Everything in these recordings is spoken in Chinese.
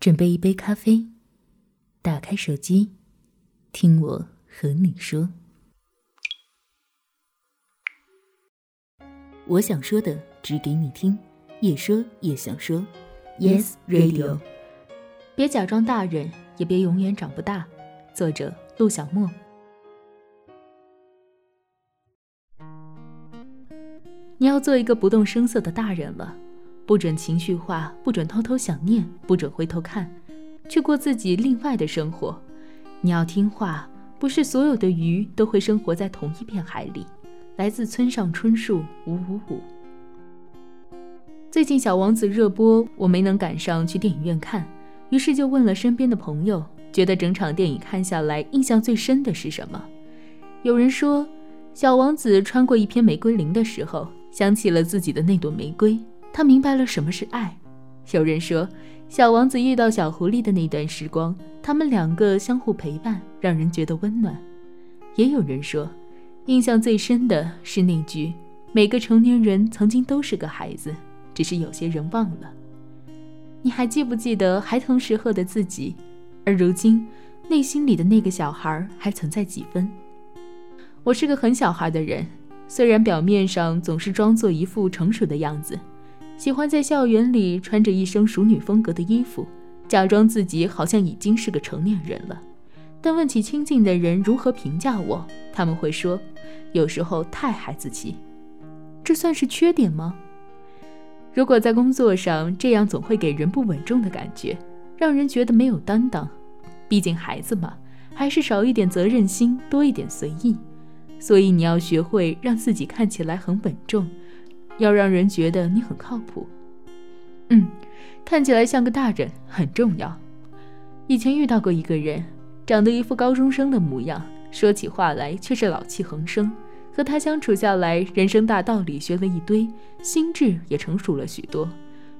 准备一杯咖啡，打开手机，听我和你说。我想说的，只给你听，也说也想说。Yes Radio，别假装大人，也别永远长不大。作者：陆小莫。你要做一个不动声色的大人了。不准情绪化，不准偷偷想念，不准回头看，去过自己另外的生活。你要听话，不是所有的鱼都会生活在同一片海里。来自村上春树，五五五。最近《小王子》热播，我没能赶上去电影院看，于是就问了身边的朋友，觉得整场电影看下来，印象最深的是什么？有人说，小王子穿过一片玫瑰林的时候，想起了自己的那朵玫瑰。他明白了什么是爱。有人说，小王子遇到小狐狸的那段时光，他们两个相互陪伴，让人觉得温暖。也有人说，印象最深的是那句：“每个成年人曾经都是个孩子，只是有些人忘了。”你还记不记得孩童时候的自己？而如今，内心里的那个小孩还存在几分？我是个很小孩的人，虽然表面上总是装作一副成熟的样子。喜欢在校园里穿着一身熟女风格的衣服，假装自己好像已经是个成年人了。但问起亲近的人如何评价我，他们会说，有时候太孩子气。这算是缺点吗？如果在工作上这样，总会给人不稳重的感觉，让人觉得没有担当。毕竟孩子嘛，还是少一点责任心，多一点随意。所以你要学会让自己看起来很稳重。要让人觉得你很靠谱，嗯，看起来像个大人很重要。以前遇到过一个人，长得一副高中生的模样，说起话来却是老气横生。和他相处下来，人生大道理学了一堆，心智也成熟了许多，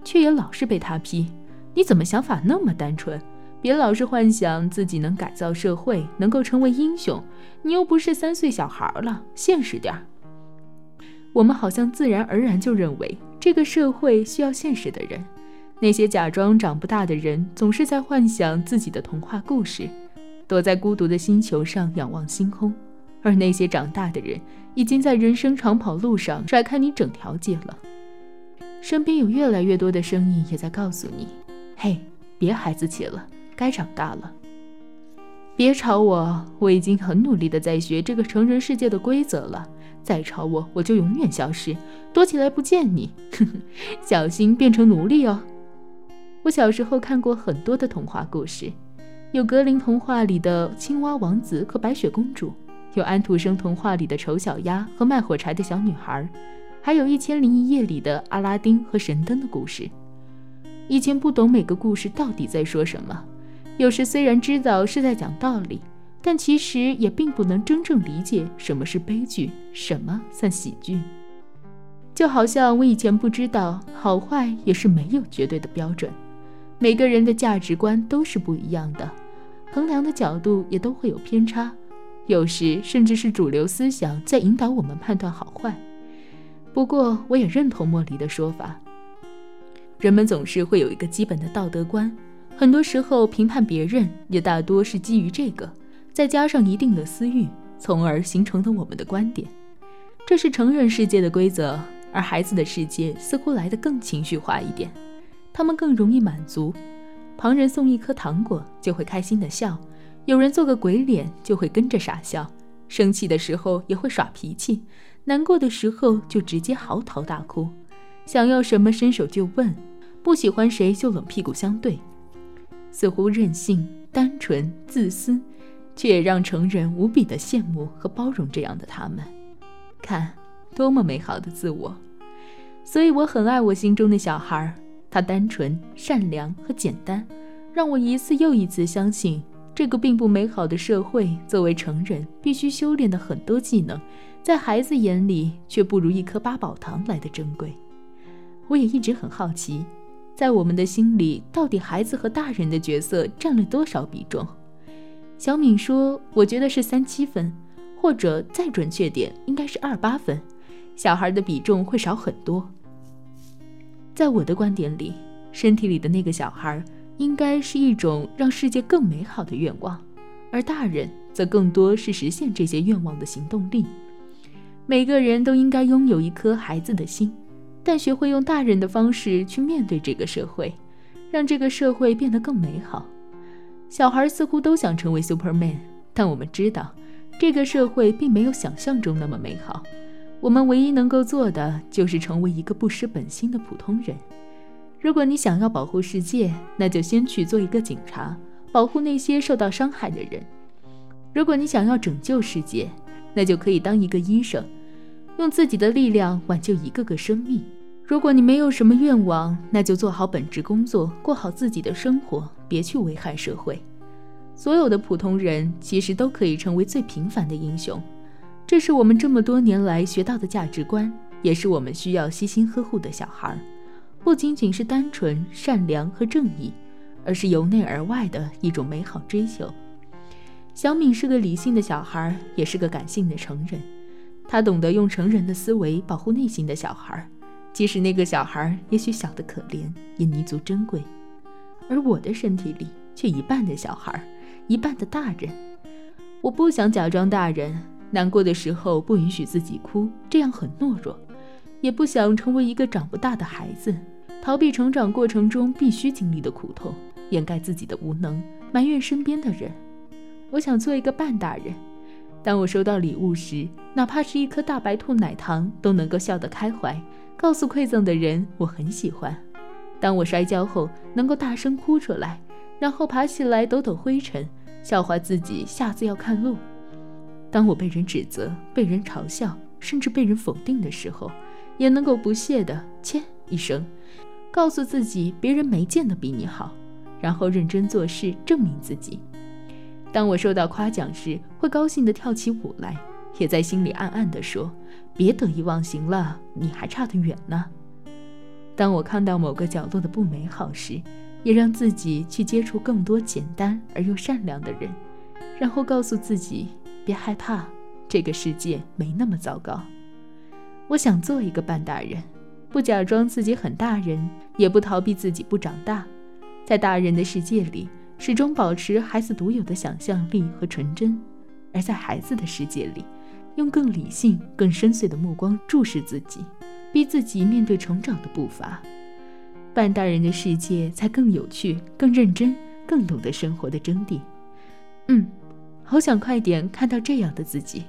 却也老是被他批：“你怎么想法那么单纯？别老是幻想自己能改造社会，能够成为英雄。你又不是三岁小孩了，现实点儿。”我们好像自然而然就认为这个社会需要现实的人，那些假装长不大的人总是在幻想自己的童话故事，躲在孤独的星球上仰望星空，而那些长大的人已经在人生长跑路上甩开你整条街了。身边有越来越多的声音也在告诉你：嘿，别孩子气了，该长大了。别吵我，我已经很努力的在学这个成人世界的规则了。再吵我，我就永远消失，躲起来不见你。小心变成奴隶哦！我小时候看过很多的童话故事，有格林童话里的青蛙王子和白雪公主，有安徒生童话里的丑小鸭和卖火柴的小女孩，还有一千零一夜里的阿拉丁和神灯的故事。以前不懂每个故事到底在说什么，有时虽然知道是在讲道理。但其实也并不能真正理解什么是悲剧，什么算喜剧。就好像我以前不知道好坏也是没有绝对的标准，每个人的价值观都是不一样的，衡量的角度也都会有偏差，有时甚至是主流思想在引导我们判断好坏。不过，我也认同莫离的说法，人们总是会有一个基本的道德观，很多时候评判别人也大多是基于这个。再加上一定的私欲，从而形成了我们的观点。这是成人世界的规则，而孩子的世界似乎来得更情绪化一点。他们更容易满足，旁人送一颗糖果就会开心的笑，有人做个鬼脸就会跟着傻笑，生气的时候也会耍脾气，难过的时候就直接嚎啕大哭，想要什么伸手就问，不喜欢谁就冷屁股相对，似乎任性、单纯、自私。却也让成人无比的羡慕和包容这样的他们，看多么美好的自我。所以我很爱我心中的小孩，他单纯、善良和简单，让我一次又一次相信这个并不美好的社会。作为成人，必须修炼的很多技能，在孩子眼里却不如一颗八宝糖来的珍贵。我也一直很好奇，在我们的心里，到底孩子和大人的角色占了多少比重？小敏说：“我觉得是三七分，或者再准确点，应该是二八分。小孩的比重会少很多。在我的观点里，身体里的那个小孩应该是一种让世界更美好的愿望，而大人则更多是实现这些愿望的行动力。每个人都应该拥有一颗孩子的心，但学会用大人的方式去面对这个社会，让这个社会变得更美好。小孩似乎都想成为 Superman，但我们知道，这个社会并没有想象中那么美好。我们唯一能够做的就是成为一个不失本心的普通人。如果你想要保护世界，那就先去做一个警察，保护那些受到伤害的人；如果你想要拯救世界，那就可以当一个医生。用自己的力量挽救一个个生命。如果你没有什么愿望，那就做好本职工作，过好自己的生活，别去危害社会。所有的普通人其实都可以成为最平凡的英雄。这是我们这么多年来学到的价值观，也是我们需要悉心呵护的小孩。不仅仅是单纯、善良和正义，而是由内而外的一种美好追求。小敏是个理性的小孩，也是个感性的成人。他懂得用成人的思维保护内心的小孩，即使那个小孩也许小得可怜，也弥足珍贵。而我的身体里却一半的小孩，一半的大人。我不想假装大人，难过的时候不允许自己哭，这样很懦弱；也不想成为一个长不大的孩子，逃避成长过程中必须经历的苦痛，掩盖自己的无能，埋怨身边的人。我想做一个半大人。当我收到礼物时，哪怕是一颗大白兔奶糖，都能够笑得开怀，告诉馈赠的人我很喜欢。当我摔跤后，能够大声哭出来，然后爬起来抖抖灰尘，笑话自己下次要看路。当我被人指责、被人嘲笑，甚至被人否定的时候，也能够不屑地切一声，告诉自己别人没见得比你好，然后认真做事证明自己。当我受到夸奖时，会高兴地跳起舞来，也在心里暗暗地说：“别得意忘形了，你还差得远呢。”当我看到某个角落的不美好时，也让自己去接触更多简单而又善良的人，然后告诉自己：“别害怕，这个世界没那么糟糕。”我想做一个半大人，不假装自己很大人，也不逃避自己不长大，在大人的世界里。始终保持孩子独有的想象力和纯真，而在孩子的世界里，用更理性、更深邃的目光注视自己，逼自己面对成长的步伐。半大人的世界才更有趣、更认真、更懂得生活的真谛。嗯，好想快点看到这样的自己。